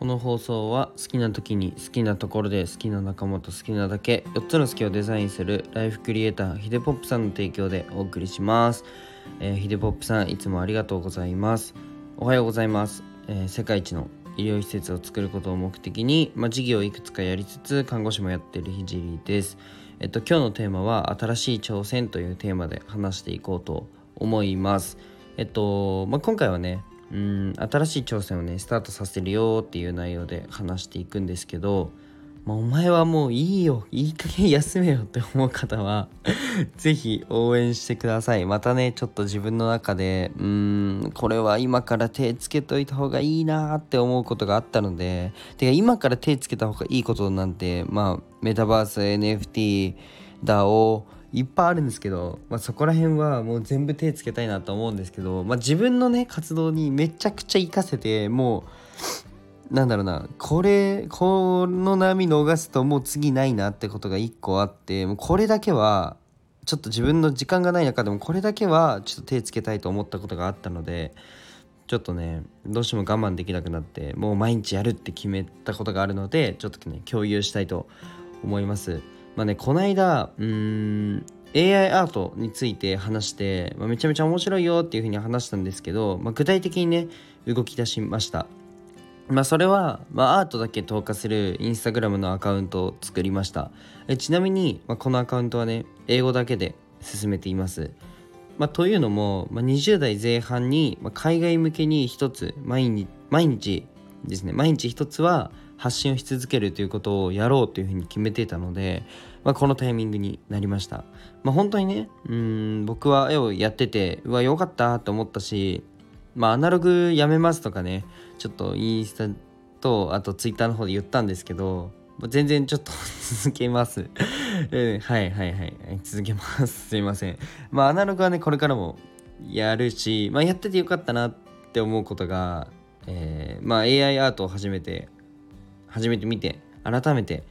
この放送は好きな時に好きなところで好きな仲間と好きなだけ4つの好きをデザインするライフクリエイターヒデポップさんの提供でお送りします、えー、ヒデポップさんいつもありがとうございます。おはようございます、えー世界一の医療施設を作ることを目的に、まあ、事業をいくつかやりつつ看護師もやってるひじりです。えっと今日のテーマは新しい挑戦というテーマで話していこうと思います。えっと、まあ、今回はねうん新しい挑戦をねスタートさせるよっていう内容で話していくんですけど、まあ、お前はもういいよいい加減休めよって思う方は ぜひ応援してください。またねちょっと自分の中でうんこれは今から手つけといた方がいいなって思うことがあったのでてか今から手つけた方がいいことなんてまあメタバース NFT だをいっぱいあるんですけど、まあ、そこら辺はもう全部手つけたいなと思うんですけど、まあ、自分のね活動にめちゃくちゃ活かせてもうなんだろうなこれこの波逃すともう次ないなってことが一個あってもうこれだけはちょっと自分の時間がない中でもこれだけはちょっと手つけたいと思ったことがあったのでちょっとねどうしても我慢できなくなってもう毎日やるって決めたことがあるのでちょっとね共有したいと思います。まあねこの間うーん AI アートについて話して、まあ、めちゃめちゃ面白いよっていうふうに話したんですけど、まあ、具体的にね動き出しました。まあそれは、まあ、アートだけ投下するインスタグラムのアカウントを作りました。えちなみに、まあ、このアカウントはね英語だけで進めています。まあ、というのも、まあ、20代前半に、まあ、海外向けに一つ毎日毎日ですね。毎日一つは発信をし続けるということをやろうというふうに決めていたので、まあ、このタイミングになりました、まあ、本当にねうん僕は絵をやっててうわよかったと思ったしまあアナログやめますとかねちょっとインスタとあとツイッターの方で言ったんですけど全然ちょっと 続けます、うん、はいはいはい続けます。すいません。まあアナログはねこれからもやるし、まあ、やっててよかったなって思うことが、えーまあ AI アートを初めて初めて見て改めて、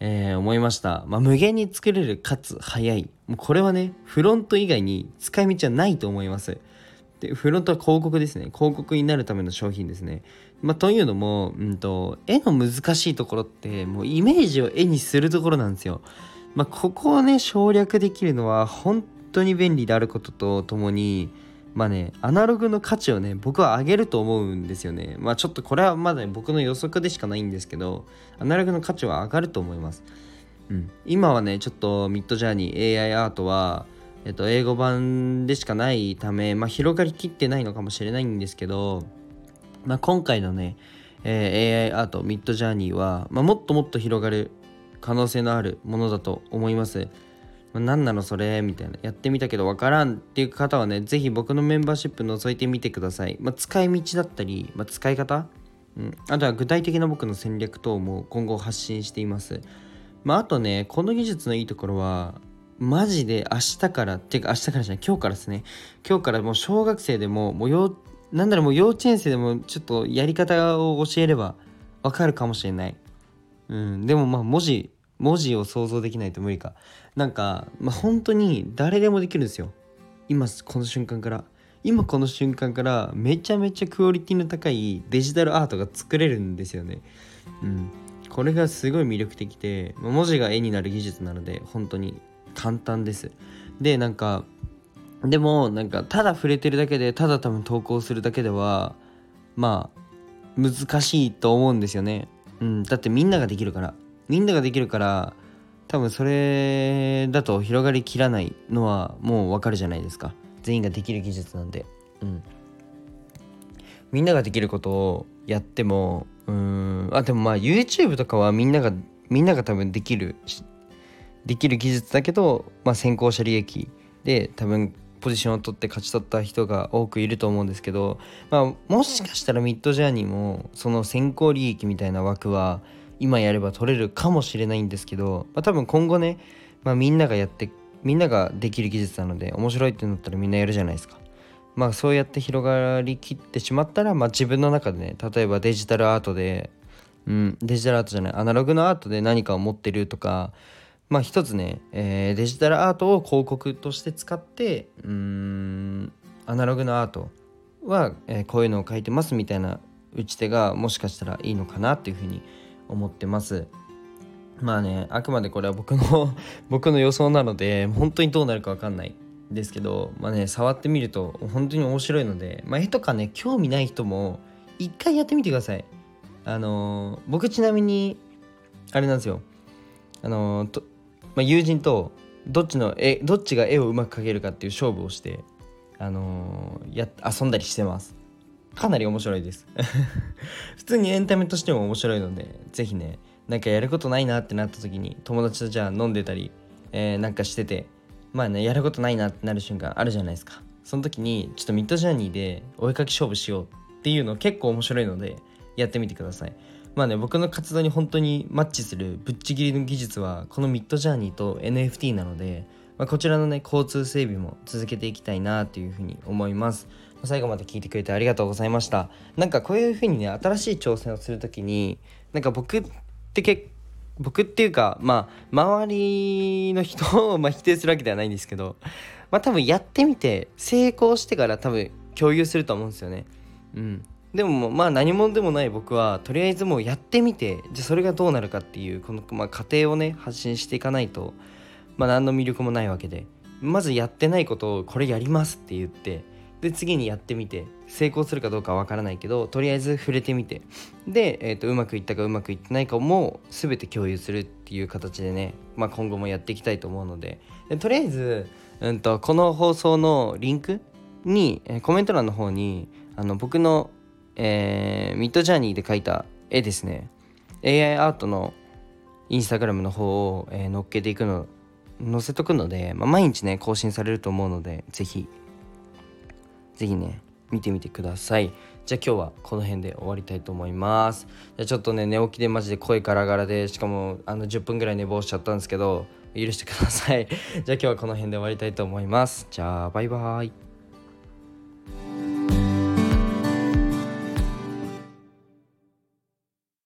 えー思いました、まあ、無限に作れるかつ早い。もうこれはねフロント以外に使い道はないと思います。でフロントは広告ですね。広告になるための商品ですね。まあ、というのも、うんと、絵の難しいところってもうイメージを絵にするところなんですよ。まあ、ここをね省略できるのは本当に便利であることとともにまあねアナログの価値をね僕は上げると思うんですよね。まあちょっとこれはまだ、ね、僕の予測でしかないんですけどアナログの価値は上がると思います。うん、今はねちょっとミッドジャーニー AI アートはえっと、英語版でしかないため、まあ、広がりきってないのかもしれないんですけど、まあ、今回のね、えー AI アートミッドジャーニーは、まあ、もっともっと広がる可能性のあるものだと思います。何なのそれ？みたいな。やってみたけどわからんっていう方はねぜひ僕のメンバーシップ覗いてみてください、まあ、使い道だったり、まあ、使い方、うん、あとは具体的な僕の戦略等も今後発信しています。まああとねこの技術のいいところはマジで明日からっていうか明日からじゃない今日からですね。今日からもう小学生でももう幼なんだろうもう幼稚園生でもちょっとやり方を教えればわかるかもしれない。うん。でもまあ文字文字を想像できないと無理か。なんか、まあ、本当に誰でもできるんですよ。今この瞬間から。今この瞬間からめちゃめちゃクオリティの高いデジタルアートが作れるんですよね。うん。これがすごい魅力的で文字が絵になる技術なので本当に簡単です。でなんかでもなんかただ触れてるだけでただ多分投稿するだけではまあ難しいと思うんですよね。うん。だってみんなができるから。みんなができるから多分それだと広がりきらないのはもうわかるじゃないですか。全員ができる技術なんでうん。みんなができることをやってもうーん。あでもまあ YouTube とかはみんながみんなが多分できるできる技術だけど、まあ、先行者利益で多分ポジションを取って勝ち取った人が多くいると思うんですけど、まあ、もしかしたらミッドジャーニーもその先行利益みたいな枠は今やれば取れるかもしれないんですけど、まあ、多分今後ね、まあ、みんながやってみんなができる技術なので面白いってなったらみんなやるじゃないですか。まあそうやって広がりきってしまったら、まあ、自分の中でね例えばデジタルアートで、うん、デジタルアートじゃないアナログのアートで何かを持ってるとかまあ一つね、えーデジタルアートを広告として使ってうんアナログのアートは、えーこういうのを書いてますみたいな打ち手がもしかしたらいいのかなっていうふうに思ってます。まあねあくまでこれは僕の 僕の予想なので本当にどうなるか分かんないですけどまあね触ってみると本当に面白いので、まあ、絵とかね興味ない人も一回やってみてください。あのー、僕ちなみにあれなんですよ。あのー、と、まあ、友人とどっちの絵どっちが絵をうまく描けるかっていう勝負をしてあのー、や遊んだりしてます。かなり面白いです。普通にエンタメとしても面白いので是非ねなんかやることないなってなった時に友達とじゃあ飲んでたり、えー、なんかしててまあねやることないなってなる瞬間あるじゃないですか。その時にちょっとミッドジャーニーでお絵かき勝負しようっていうの結構面白いのでやってみてください。まあね僕の活動に本当にマッチするぶっちぎりの技術はこのミッドジャーニーと NFT なので、まあ、こちらのね交通整備も続けていきたいなというふうに思います。最後まで聞いてくれてありがとうございました。なんかこういうふうにね新しい挑戦をする時になんか僕って結僕っていうかまあ周りの人をま否定するわけではないんですけどまあ多分やってみて成功してから多分共有すると思うんですよね。うん。でもまあ何者でもない僕はとりあえずもうやってみてじゃそれがどうなるかっていうこの、まあ、過程をね発信していかないとまあ何の魅力もないわけでまずやってないことをこれやりますって言ってで次にやってみて成功するかどうかは分からないけどとりあえず触れてみて。で、えーと、うまくいったかうまくいってないかも全て共有するっていう形でね、まあ、今後もやっていきたいと思うので。でとりあえず、うんと、この放送のリンクに、コメント欄の方にあの僕の、えー、ミッドジャーニーで描いた絵ですね。AI アートのインスタグラムの方を、えー、載っけていくの載せとくので、まあ、毎日ね更新されると思うので是非是非ね見てみてください。じゃあ今日はこの辺で終わりたいと思います。じゃあちょっとね寝起きでマジで声ガラガラでしかもあの10分ぐらい寝坊しちゃったんですけど許してください。じゃあ今日はこの辺で終わりたいと思います。じゃあバイバーイ。